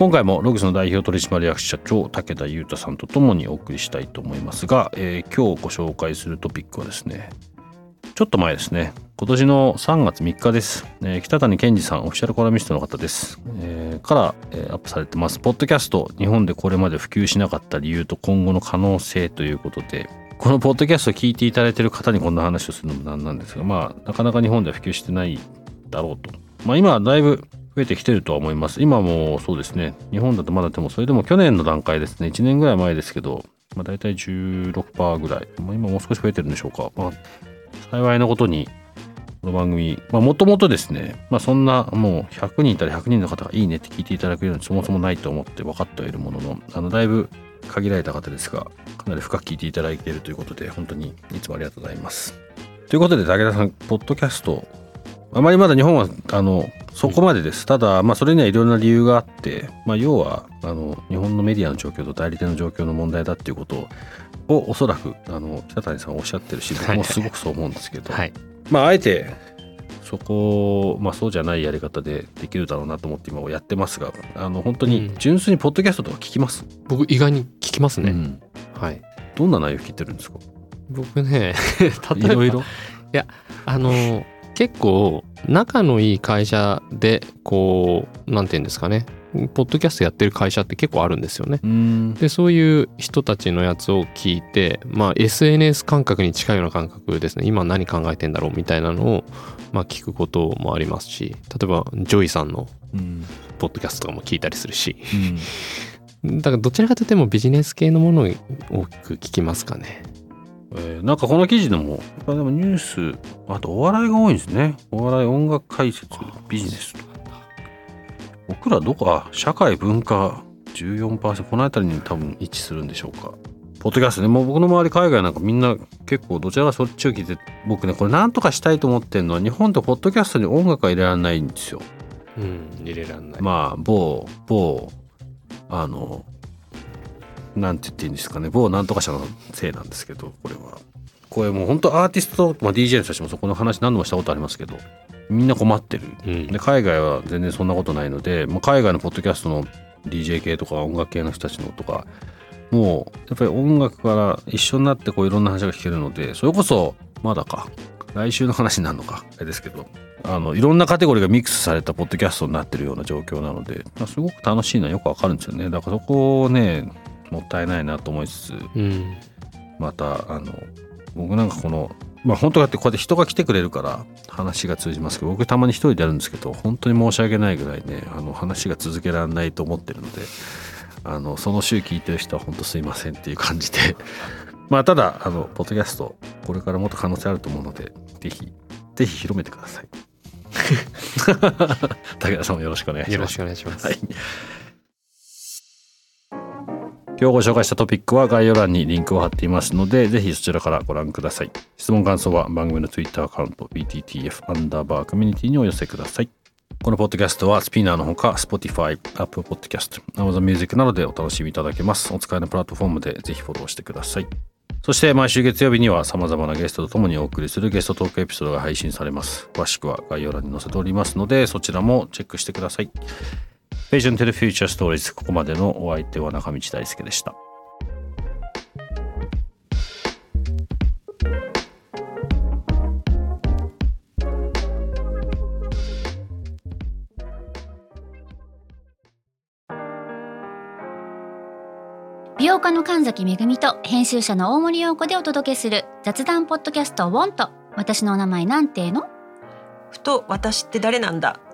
今回もログスの代表取締役社長武田裕太さんとともにお送りしたいと思いますが、えー、今日ご紹介するトピックはですねちょっと前ですね。今年の3月3日です。えー、北谷健二さん、オフィシャルコラミストの方です。えー、から、え、アップされてます。ポッドキャスト、日本でこれまで普及しなかった理由と今後の可能性ということで、このポッドキャストを聞いていただいている方にこんな話をするのもなんなんですが、まあ、なかなか日本では普及してないだろうと。まあ、今はだいぶ増えてきてるとは思います。今もそうですね。日本だとまだでも、それでも去年の段階ですね。1年ぐらい前ですけど、まあ、大体16%ぐらい。まあ、今もう少し増えてるんでしょうか。まあ幸いなことに、この番組、まあもともとですね、まあそんなもう100人いたら100人の方がいいねって聞いていただくようにそもそもないと思って分かってはいるものの、あの、だいぶ限られた方ですが、かなり深く聞いていただいているということで、本当にいつもありがとうございます。ということで、武田さん、ポッドキャスト、あまりまだ日本は、あの、そこまでです。ただ、まあ、それにはいろんな理由があって、まあ、要は、あの、日本のメディアの状況と代理店の状況の問題だっていうことを、をおそらくあの北谷さんおっしゃってるし僕もすごくそう思うんですけど、はい、まああえてそこを、まあ、そうじゃないやり方でできるだろうなと思って今やってますがあの本当に純粋にポッドキャストとか聞きます、うん、僕意外に聞きますね、うん、はい。どんな内容聞いてるんですか？僕ねいろいろいやあの結構仲のいい会社でこうなんて言うんですかね。ポッドキャストやってる会社って結構あるんですよね。でそういう人たちのやつを聞いて、まあ、SNS 感覚に近いような感覚ですね。今何考えてんだろうみたいなのを、まあ、聞くこともありますし例えばジョイさんのポッドキャストとかも聞いたりするし、だからどちらかというともビジネス系のものを多く聞きますかね。えー、なんかこの記事でもでもニュースあとお笑いが多いんですね。お笑い音楽解説ビジネスと僕らどこあ社会文化14%この辺りに多分位置するんでしょうか。ポッドキャストね。もう僕の周り海外なんかみんな結構どちらかそっちを聞いて僕ねこれ何とかしたいと思ってるのは日本ってポッドキャストに音楽は入れられないんですよ。うん入れられない。まあ某某あのなんて言っていいんですかね。某なんとか社のせいなんですけどこれは。これもう本当アーティスト、まあ、DJ の人たちもそこの話何度もしたことありますけどみんな困ってる、うん、で海外は全然そんなことないので、まあ、海外のポッドキャストの DJ 系とか音楽系の人たちのとかもうやっぱり音楽から一緒になってこういろんな話が聞けるのでそれこそまだか。来週の話になるのか。あれですけど。あのいろんなカテゴリーがミックスされたポッドキャストになってるような状況なのですごく楽しいのはよくわかるんですよね。だからそこをねもったいないなと思いつつ、うん、またあの僕なんかこのまあ本当だってこうやって人が来てくれるから話が通じますけど僕たまに一人でやるんですけど本当に申し訳ないぐらいねあの話が続けられないと思ってるのであのその週聞いてる人は本当すいませんっていう感じで。まあただあのポッドキャストこれからもっと可能性あると思うのでぜひぜひ広めてください。武田さんもよろしくお願いします。よろしくお願いします、はい今日ご紹介したトピックは概要欄にリンクを貼っていますので、ぜひそちらからご覧ください。質問感想は番組の Twitter アカウント BTTF アンダーバーコミュニティにお寄せください。このポッドキャストはスピナーのほか Spotify、Apple Podcast、Amazon Music などでお楽しみいただけます。お使いのプラットフォームでぜひフォローしてください。そして毎週月曜日には様々なゲストと共にお送りするゲストトークエピソードが配信されます。詳しくは概要欄に載せておりますので、そちらもチェックしてください。Vision to the Future Stories ここまでのお相手は中道大輔でした。美容家の神崎めぐみと編集者の大森洋子でお届けする雑談ポッドキャストウォンと私のお名前なんての？ふと私って誰なんだ？